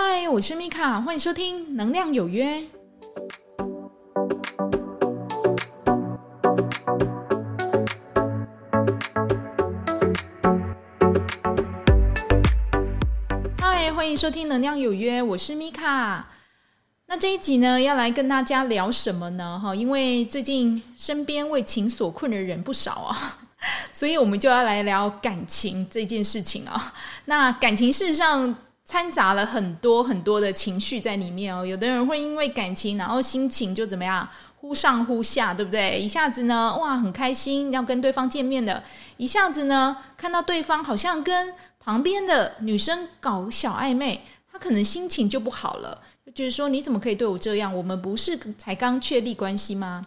嗨，我是米卡，欢迎收听《能量有约》。嗨，欢迎收听《能量有约》，我是米卡。那这一集呢，要来跟大家聊什么呢？哈，因为最近身边为情所困的人不少啊，所以我们就要来聊感情这件事情啊。那感情事实上，掺杂了很多很多的情绪在里面哦，有的人会因为感情，然后心情就怎么样，忽上忽下，对不对？一下子呢，哇，很开心要跟对方见面的，一下子呢，看到对方好像跟旁边的女生搞小暧昧，他可能心情就不好了，就是说你怎么可以对我这样？我们不是才刚确立关系吗？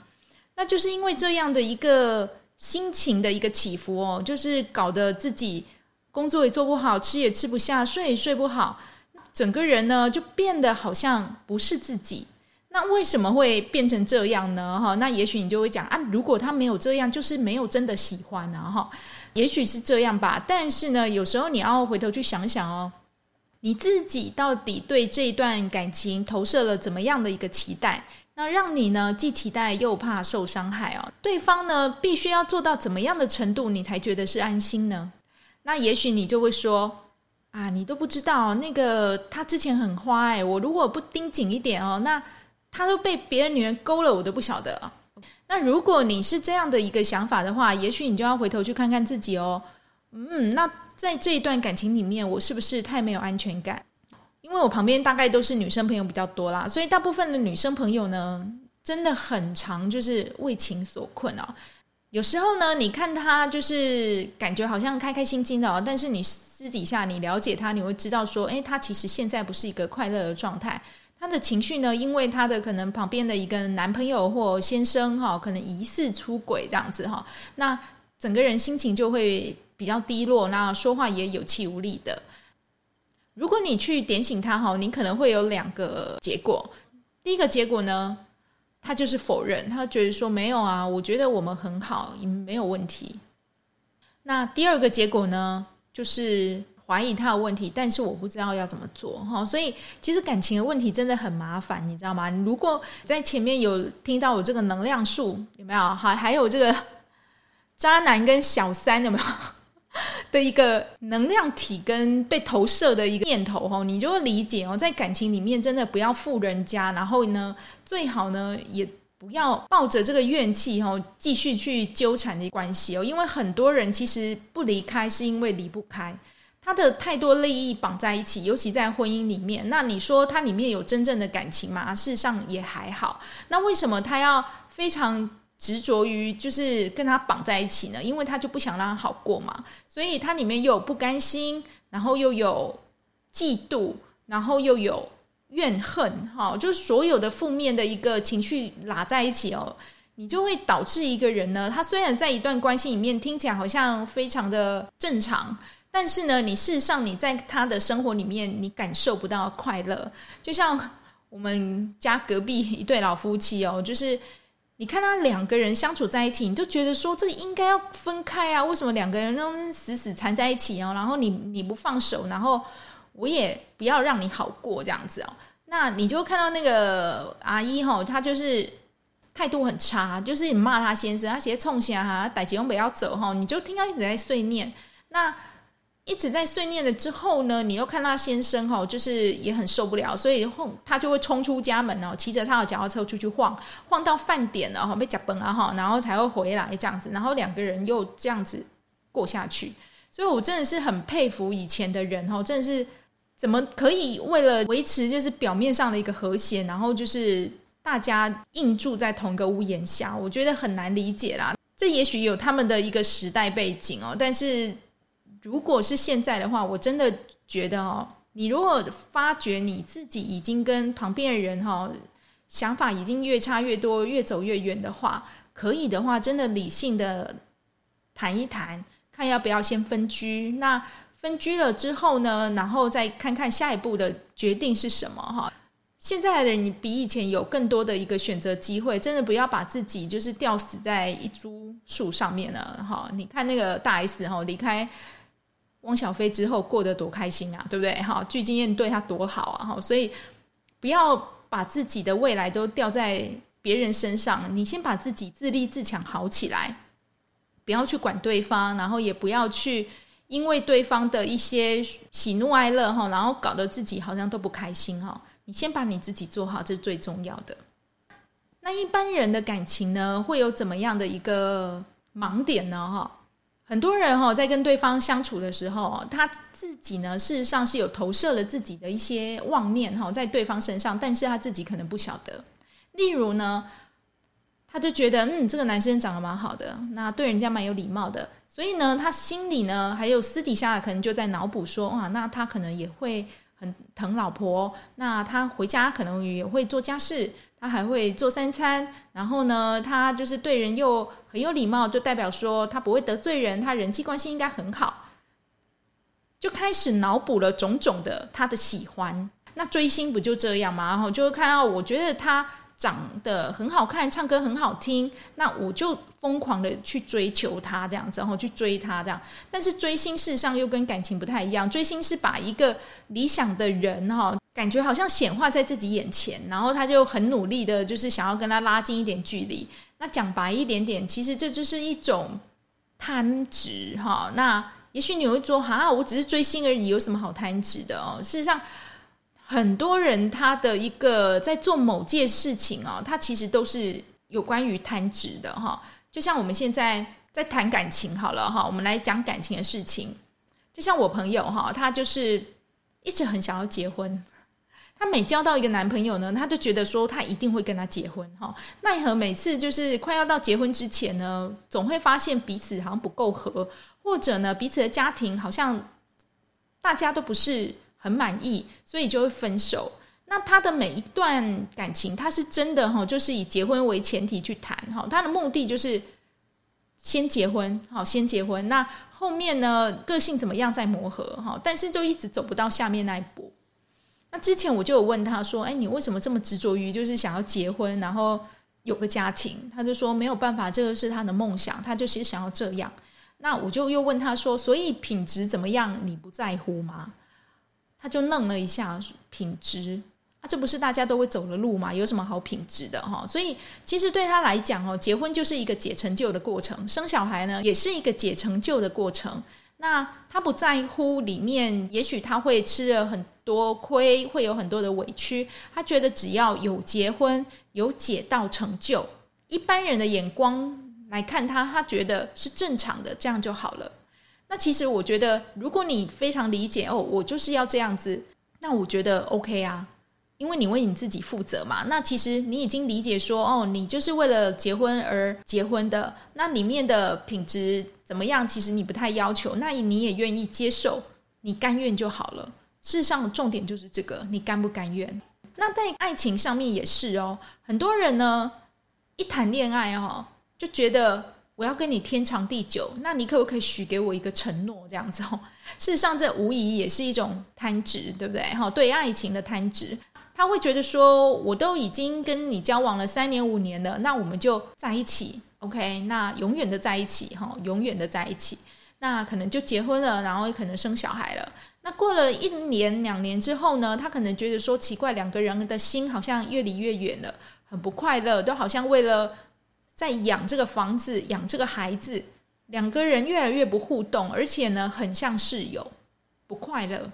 那就是因为这样的一个心情的一个起伏哦，就是搞得自己。工作也做不好，吃也吃不下，睡也睡不好，整个人呢就变得好像不是自己。那为什么会变成这样呢？哈，那也许你就会讲啊，如果他没有这样，就是没有真的喜欢啊，哈，也许是这样吧。但是呢，有时候你要回头去想想哦，你自己到底对这一段感情投射了怎么样的一个期待？那让你呢既期待又怕受伤害哦。对方呢必须要做到怎么样的程度，你才觉得是安心呢？那也许你就会说啊，你都不知道那个他之前很花哎，我如果不盯紧一点哦，那他都被别的女人勾了，我都不晓得。那如果你是这样的一个想法的话，也许你就要回头去看看自己哦。嗯，那在这一段感情里面，我是不是太没有安全感？因为我旁边大概都是女生朋友比较多啦，所以大部分的女生朋友呢，真的很常就是为情所困哦。有时候呢，你看他就是感觉好像开开心心的哦，但是你私底下你了解他，你会知道说，诶，他其实现在不是一个快乐的状态。他的情绪呢，因为他的可能旁边的一个男朋友或先生哈，可能疑似出轨这样子哈，那整个人心情就会比较低落，那说话也有气无力的。如果你去点醒他哈，你可能会有两个结果。第一个结果呢，他就是否认，他觉得说没有啊，我觉得我们很好，也没有问题。那第二个结果呢，就是怀疑他的问题，但是我不知道要怎么做哈。所以其实感情的问题真的很麻烦，你知道吗？如果在前面有听到我这个能量数有没有？还还有这个渣男跟小三有没有？的一个能量体跟被投射的一个念头哈，你就会理解哦，在感情里面真的不要负人家，然后呢，最好呢也不要抱着这个怨气哈，继续去纠缠的关系哦，因为很多人其实不离开是因为离不开，他的太多利益绑在一起，尤其在婚姻里面，那你说他里面有真正的感情吗？事实上也还好，那为什么他要非常？执着于就是跟他绑在一起呢，因为他就不想让他好过嘛，所以他里面又有不甘心，然后又有嫉妒，然后又有怨恨，哈，就是所有的负面的一个情绪拉在一起哦，你就会导致一个人呢，他虽然在一段关系里面听起来好像非常的正常，但是呢，你事实上你在他的生活里面你感受不到快乐，就像我们家隔壁一对老夫妻哦，就是。你看他两个人相处在一起，你就觉得说这应该要分开啊？为什么两个人都死死缠在一起哦？然后你你不放手，然后我也不要让你好过这样子哦？那你就看到那个阿姨哈，她就是态度很差，就是你骂他先生，他直接冲下哈，逮吉翁北要走哈，你就听到一直在碎念那。一直在碎念了之后呢，你又看他先生哈，就是也很受不了，所以后他就会冲出家门哦，骑着他的脚踏车出去晃，晃到饭点了哈，被夹崩了哈，然后才会回来这样子，然后两个人又这样子过下去。所以我真的是很佩服以前的人哈，真的是怎么可以为了维持就是表面上的一个和谐，然后就是大家硬住在同一个屋檐下，我觉得很难理解啦。这也许有他们的一个时代背景哦，但是。如果是现在的话，我真的觉得哦，你如果发觉你自己已经跟旁边的人哈想法已经越差越多，越走越远的话，可以的话，真的理性的谈一谈，看要不要先分居。那分居了之后呢，然后再看看下一步的决定是什么哈。现在的人，你比以前有更多的一个选择机会，真的不要把自己就是吊死在一株树上面了哈。你看那个大 S 哈离开。汪小菲之后过得多开心啊，对不对？哈，具金燕对他多好啊，哈，所以不要把自己的未来都吊在别人身上，你先把自己自立自强好起来，不要去管对方，然后也不要去因为对方的一些喜怒哀乐哈，然后搞得自己好像都不开心哈。你先把你自己做好，这是最重要的。那一般人的感情呢，会有怎么样的一个盲点呢？哈？很多人哈，在跟对方相处的时候，他自己呢，事实上是有投射了自己的一些妄念哈，在对方身上，但是他自己可能不晓得。例如呢，他就觉得，嗯，这个男生长得蛮好的，那对人家蛮有礼貌的，所以呢，他心里呢，还有私底下可能就在脑补说，哇，那他可能也会很疼老婆，那他回家可能也会做家事。他还会做三餐，然后呢，他就是对人又很有礼貌，就代表说他不会得罪人，他人际关系应该很好，就开始脑补了种种的他的喜欢。那追星不就这样吗？然后就会看到，我觉得他。长得很好看，唱歌很好听，那我就疯狂的去追求他这样子，然后去追他这样。但是追星事实上又跟感情不太一样，追星是把一个理想的人哈，感觉好像显化在自己眼前，然后他就很努力的，就是想要跟他拉近一点距离。那讲白一点点，其实这就是一种贪执哈。那也许你会说，哈，我只是追星而已，有什么好贪执的哦？事实上。很多人他的一个在做某件事情哦，他其实都是有关于贪执的哈。就像我们现在在谈感情好了哈，我们来讲感情的事情。就像我朋友哈，他就是一直很想要结婚。他每交到一个男朋友呢，他就觉得说他一定会跟他结婚哈。奈何每次就是快要到结婚之前呢，总会发现彼此好像不够合，或者呢彼此的家庭好像大家都不是。很满意，所以就会分手。那他的每一段感情，他是真的哈，就是以结婚为前提去谈哈。他的目的就是先结婚，好，先结婚。那后面呢，个性怎么样再磨合哈。但是就一直走不到下面那一步。那之前我就有问他说：“哎，你为什么这么执着于就是想要结婚，然后有个家庭？”他就说：“没有办法，这个是他的梦想，他就是想要这样。”那我就又问他说：“所以品质怎么样，你不在乎吗？”他就愣了一下，品质啊，这不是大家都会走的路吗？有什么好品质的哈？所以其实对他来讲哦，结婚就是一个解成就的过程，生小孩呢也是一个解成就的过程。那他不在乎里面，也许他会吃了很多亏，会有很多的委屈。他觉得只要有结婚，有解到成就，一般人的眼光来看他，他觉得是正常的，这样就好了。那其实我觉得，如果你非常理解哦，我就是要这样子，那我觉得 OK 啊，因为你为你自己负责嘛。那其实你已经理解说，哦，你就是为了结婚而结婚的，那里面的品质怎么样？其实你不太要求，那你也愿意接受，你甘愿就好了。事实上，重点就是这个，你甘不甘愿？那在爱情上面也是哦，很多人呢，一谈恋爱哦，就觉得。我要跟你天长地久，那你可不可以许给我一个承诺？这样子哦，事实上这无疑也是一种贪执，对不对？哈，对爱情的贪执，他会觉得说，我都已经跟你交往了三年五年了，那我们就在一起，OK？那永远的在一起，哈，永远的在一起，那可能就结婚了，然后也可能生小孩了。那过了一年两年之后呢，他可能觉得说奇怪，两个人的心好像越离越远了，很不快乐，都好像为了。在养这个房子，养这个孩子，两个人越来越不互动，而且呢，很像室友，不快乐。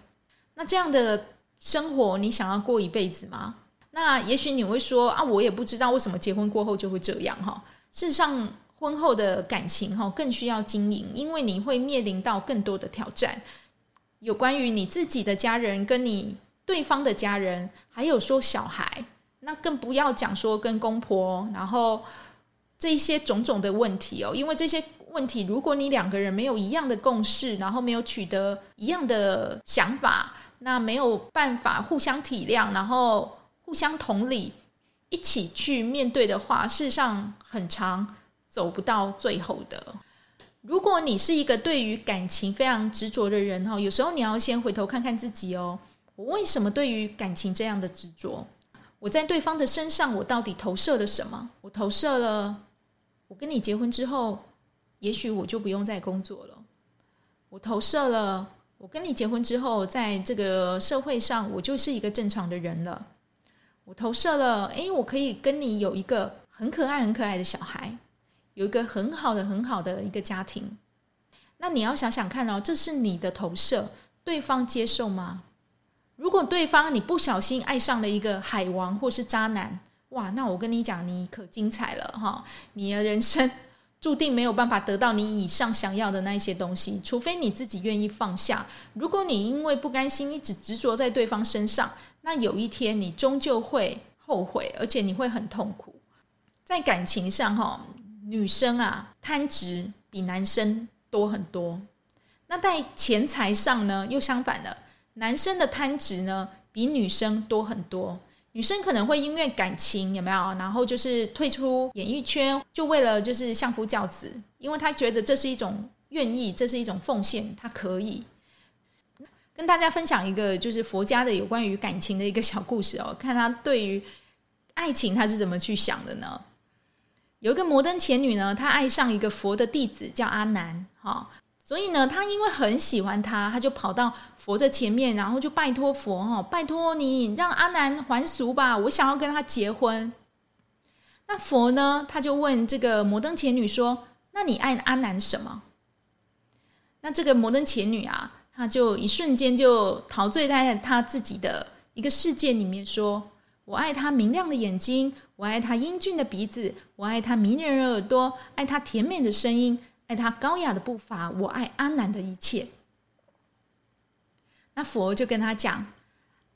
那这样的生活，你想要过一辈子吗？那也许你会说啊，我也不知道为什么结婚过后就会这样哈。事实上，婚后的感情哈更需要经营，因为你会面临到更多的挑战，有关于你自己的家人，跟你对方的家人，还有说小孩，那更不要讲说跟公婆，然后。这一些种种的问题哦，因为这些问题，如果你两个人没有一样的共识，然后没有取得一样的想法，那没有办法互相体谅，然后互相同理，一起去面对的话，事实上很长走不到最后的。如果你是一个对于感情非常执着的人哈，有时候你要先回头看看自己哦，我为什么对于感情这样的执着？我在对方的身上，我到底投射了什么？我投射了。我跟你结婚之后，也许我就不用再工作了。我投射了，我跟你结婚之后，在这个社会上，我就是一个正常的人了。我投射了，诶，我可以跟你有一个很可爱、很可爱的小孩，有一个很好的、很好的一个家庭。那你要想想看哦，这是你的投射，对方接受吗？如果对方你不小心爱上了一个海王或是渣男，哇，那我跟你讲，你可精彩了哈！你的人生注定没有办法得到你以上想要的那些东西，除非你自己愿意放下。如果你因为不甘心一直执着在对方身上，那有一天你终究会后悔，而且你会很痛苦。在感情上哈，女生啊贪执比男生多很多。那在钱财上呢，又相反了。男生的贪执呢，比女生多很多。女生可能会因为感情有没有，然后就是退出演艺圈，就为了就是相夫教子，因为她觉得这是一种愿意，这是一种奉献，她可以。跟大家分享一个就是佛家的有关于感情的一个小故事哦，看他对于爱情他是怎么去想的呢？有一个摩登前女呢，她爱上一个佛的弟子叫阿难，哈。所以呢，他因为很喜欢他，他就跑到佛的前面，然后就拜托佛哈，拜托你让阿难还俗吧，我想要跟他结婚。那佛呢，他就问这个摩登前女说：“那你爱阿难什么？”那这个摩登前女啊，她就一瞬间就陶醉在她自己的一个世界里面，说：“我爱他明亮的眼睛，我爱他英俊的鼻子，我爱他迷人的耳朵，爱他甜美的声音。”爱他高雅的步伐，我爱阿南的一切。那佛就跟他讲：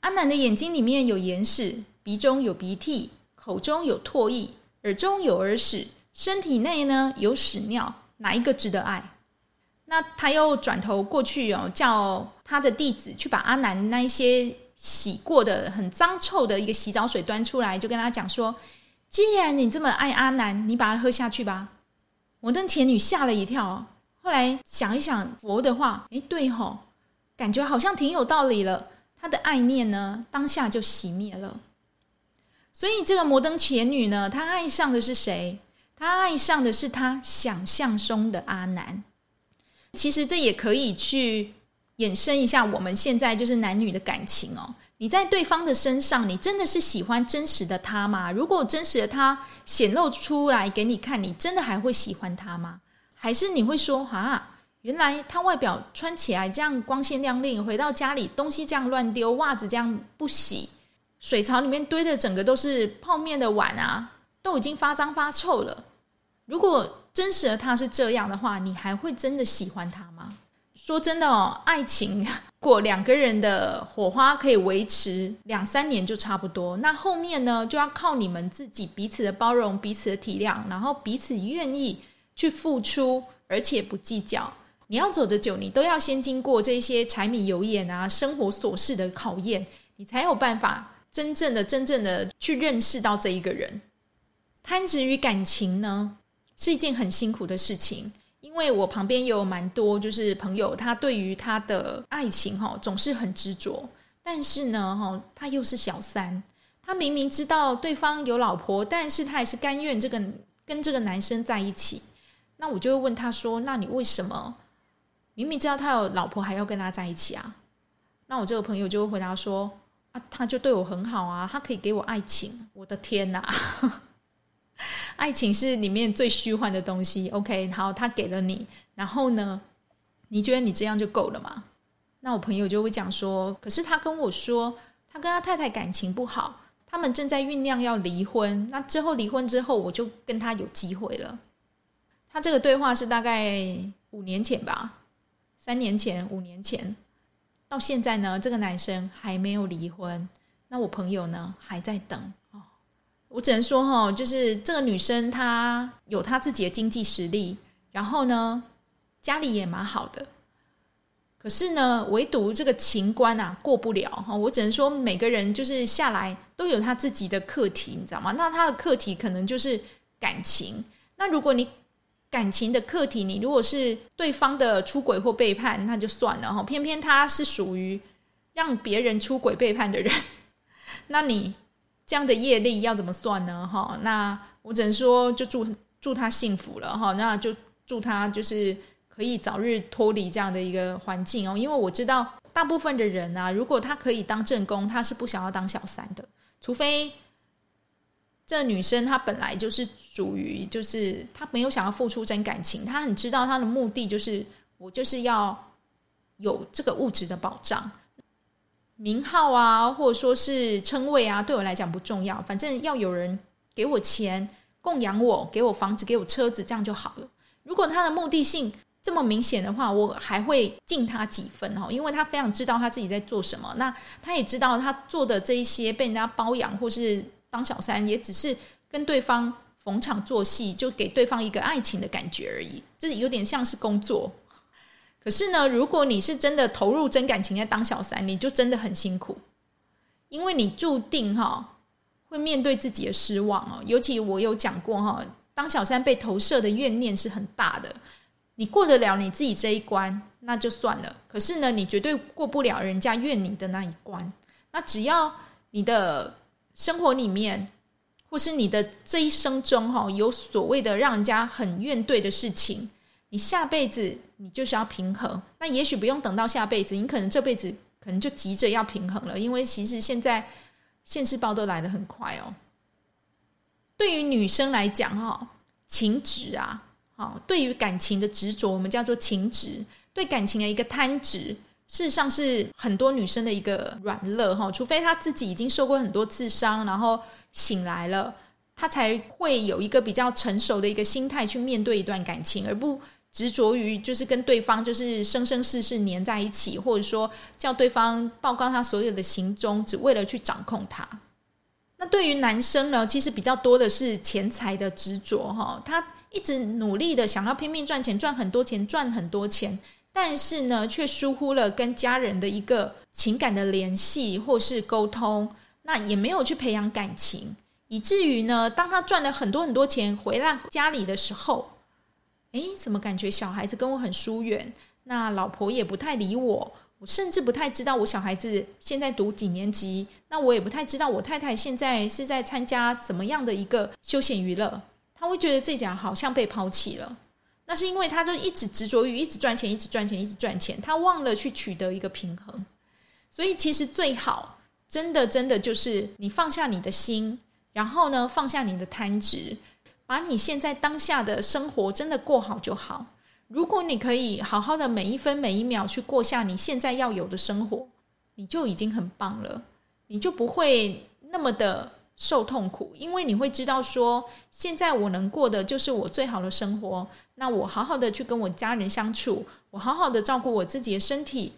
阿南的眼睛里面有眼屎，鼻中有鼻涕，口中有唾液，耳中有耳屎，身体内呢有屎尿，哪一个值得爱？那他又转头过去哦，叫他的弟子去把阿南那一些洗过的很脏臭的一个洗澡水端出来，就跟他讲说：既然你这么爱阿南，你把它喝下去吧。摩登前女吓了一跳，后来想一想佛的话，诶，对吼，感觉好像挺有道理了。她的爱念呢，当下就熄灭了。所以这个摩登前女呢，她爱上的是谁？她爱上的是她想象中的阿南。其实这也可以去衍生一下我们现在就是男女的感情哦。你在对方的身上，你真的是喜欢真实的他吗？如果真实的他显露出来给你看，你真的还会喜欢他吗？还是你会说啊，原来他外表穿起来这样光鲜亮丽，回到家里东西这样乱丢，袜子这样不洗，水槽里面堆的整个都是泡面的碗啊，都已经发脏发臭了。如果真实的他是这样的话，你还会真的喜欢他吗？说真的哦，爱情 过两个人的火花可以维持两三年就差不多，那后面呢，就要靠你们自己彼此的包容、彼此的体谅，然后彼此愿意去付出，而且不计较。你要走得久，你都要先经过这些柴米油盐啊、生活琐事的考验，你才有办法真正的、真正的去认识到这一个人。贪执于感情呢，是一件很辛苦的事情。因为我旁边也有蛮多就是朋友，他对于他的爱情哈总是很执着，但是呢哈他又是小三，他明明知道对方有老婆，但是他还是甘愿这个跟这个男生在一起。那我就会问他说：“那你为什么明明知道他有老婆还要跟他在一起啊？”那我这个朋友就会回答说：“啊，他就对我很好啊，他可以给我爱情。”我的天哪！爱情是里面最虚幻的东西。OK，好，他给了你，然后呢，你觉得你这样就够了吗？那我朋友就会讲说，可是他跟我说，他跟他太太感情不好，他们正在酝酿要离婚。那之后离婚之后，我就跟他有机会了。他这个对话是大概五年前吧，三年前、五年前，到现在呢，这个男生还没有离婚。那我朋友呢，还在等。我只能说哈，就是这个女生她有她自己的经济实力，然后呢，家里也蛮好的。可是呢，唯独这个情关啊过不了哈。我只能说，每个人就是下来都有他自己的课题，你知道吗？那他的课题可能就是感情。那如果你感情的课题，你如果是对方的出轨或背叛，那就算了哈。偏偏他是属于让别人出轨背叛的人，那你。这样的业力要怎么算呢？哈，那我只能说，就祝祝他幸福了哈。那就祝他就是可以早日脱离这样的一个环境哦。因为我知道大部分的人啊，如果他可以当正宫，他是不想要当小三的，除非这女生她本来就是属于，就是她没有想要付出真感情，她很知道她的目的就是我就是要有这个物质的保障。名号啊，或者说是称谓啊，对我来讲不重要。反正要有人给我钱供养我，给我房子，给我车子，这样就好了。如果他的目的性这么明显的话，我还会敬他几分哦，因为他非常知道他自己在做什么。那他也知道他做的这一些被人家包养或是当小三，也只是跟对方逢场作戏，就给对方一个爱情的感觉而已，就是有点像是工作。可是呢，如果你是真的投入真感情在当小三，你就真的很辛苦，因为你注定哈会面对自己的失望哦。尤其我有讲过哈，当小三被投射的怨念是很大的。你过得了你自己这一关，那就算了。可是呢，你绝对过不了人家怨你的那一关。那只要你的生活里面，或是你的这一生中哈，有所谓的让人家很怨对的事情。你下辈子你就是要平衡，那也许不用等到下辈子，你可能这辈子可能就急着要平衡了，因为其实现在现世报都来得很快哦。对于女生来讲，哈，情执啊，好，对于感情的执着，我们叫做情执，对感情的一个贪执，事实上是很多女生的一个软肋哈，除非她自己已经受过很多次伤，然后醒来了，她才会有一个比较成熟的一个心态去面对一段感情，而不。执着于就是跟对方就是生生世世黏在一起，或者说叫对方报告他所有的行踪，只为了去掌控他。那对于男生呢，其实比较多的是钱财的执着哈，他一直努力的想要拼命赚钱，赚很多钱，赚很多钱，但是呢，却疏忽了跟家人的一个情感的联系或是沟通，那也没有去培养感情，以至于呢，当他赚了很多很多钱回来家里的时候。诶，怎么感觉小孩子跟我很疏远？那老婆也不太理我，我甚至不太知道我小孩子现在读几年级。那我也不太知道我太太现在是在参加怎么样的一个休闲娱乐。他会觉得自己好像被抛弃了。那是因为他就一直执着于一直赚钱，一直赚钱，一直赚钱，他忘了去取得一个平衡。所以其实最好，真的真的就是你放下你的心，然后呢，放下你的贪执。把你现在当下的生活真的过好就好。如果你可以好好的每一分每一秒去过下你现在要有的生活，你就已经很棒了。你就不会那么的受痛苦，因为你会知道说，现在我能过的就是我最好的生活。那我好好的去跟我家人相处，我好好的照顾我自己的身体，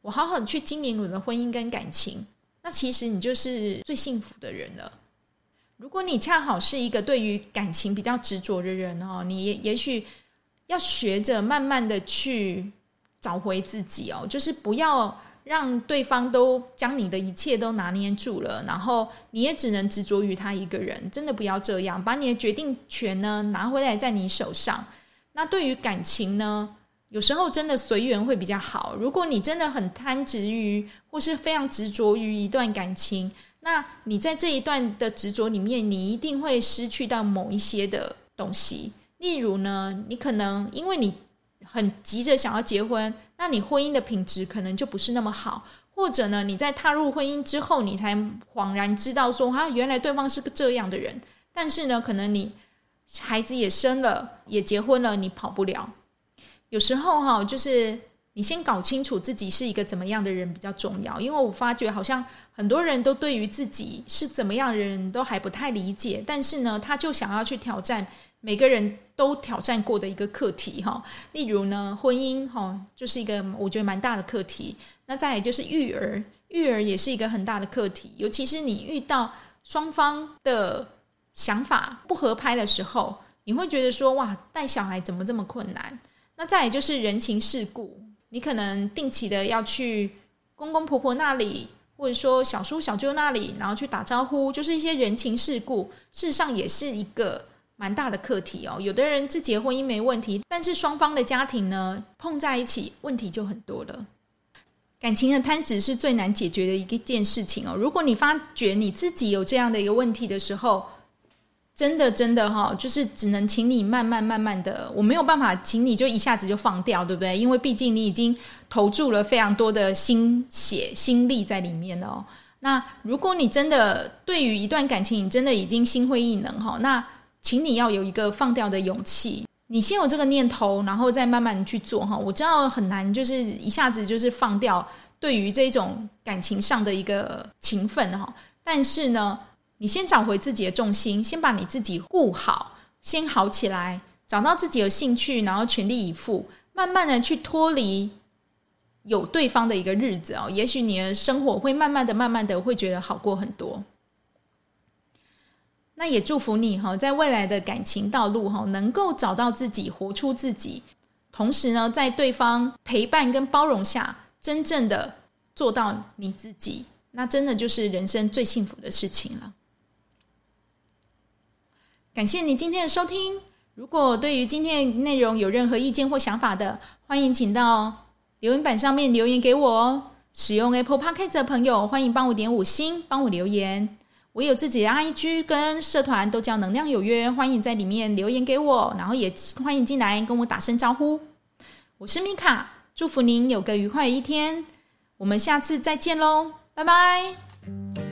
我好好的去经营我的婚姻跟感情。那其实你就是最幸福的人了。如果你恰好是一个对于感情比较执着的人哦，你也也许要学着慢慢的去找回自己哦，就是不要让对方都将你的一切都拿捏住了，然后你也只能执着于他一个人，真的不要这样，把你的决定权呢拿回来在你手上。那对于感情呢，有时候真的随缘会比较好。如果你真的很贪执于或是非常执着于一段感情。那你在这一段的执着里面，你一定会失去到某一些的东西。例如呢，你可能因为你很急着想要结婚，那你婚姻的品质可能就不是那么好。或者呢，你在踏入婚姻之后，你才恍然知道说，啊，原来对方是个这样的人。但是呢，可能你孩子也生了，也结婚了，你跑不了。有时候哈，就是。你先搞清楚自己是一个怎么样的人比较重要，因为我发觉好像很多人都对于自己是怎么样的人都还不太理解，但是呢，他就想要去挑战每个人都挑战过的一个课题哈。例如呢，婚姻哈就是一个我觉得蛮大的课题，那再来就是育儿，育儿也是一个很大的课题，尤其是你遇到双方的想法不合拍的时候，你会觉得说哇，带小孩怎么这么困难？那再来就是人情世故。你可能定期的要去公公婆婆那里，或者说小叔小舅那里，然后去打招呼，就是一些人情世故。事实上也是一个蛮大的课题哦。有的人自己的婚姻没问题，但是双方的家庭呢，碰在一起，问题就很多了。感情的贪执是最难解决的一件事情哦。如果你发觉你自己有这样的一个问题的时候，真的真的哈，就是只能请你慢慢慢慢的，我没有办法请你就一下子就放掉，对不对？因为毕竟你已经投注了非常多的心血、心力在里面了哦。那如果你真的对于一段感情，你真的已经心灰意冷哈，那请你要有一个放掉的勇气。你先有这个念头，然后再慢慢去做哈。我知道很难，就是一下子就是放掉对于这种感情上的一个情分哈。但是呢，你先找回自己的重心，先把你自己顾好，先好起来，找到自己的兴趣，然后全力以赴，慢慢的去脱离有对方的一个日子哦。也许你的生活会慢慢的、慢慢的会觉得好过很多。那也祝福你哈，在未来的感情道路哈，能够找到自己，活出自己，同时呢，在对方陪伴跟包容下，真正的做到你自己，那真的就是人生最幸福的事情了。感谢你今天的收听，如果对于今天的内容有任何意见或想法的，欢迎请到留言板上面留言给我哦。使用 Apple Podcast 的朋友，欢迎帮我点五星，帮我留言。我有自己的 IG 跟社团，都叫能量有约，欢迎在里面留言给我，然后也欢迎进来跟我打声招呼。我是米卡，祝福您有个愉快的一天，我们下次再见喽，拜拜。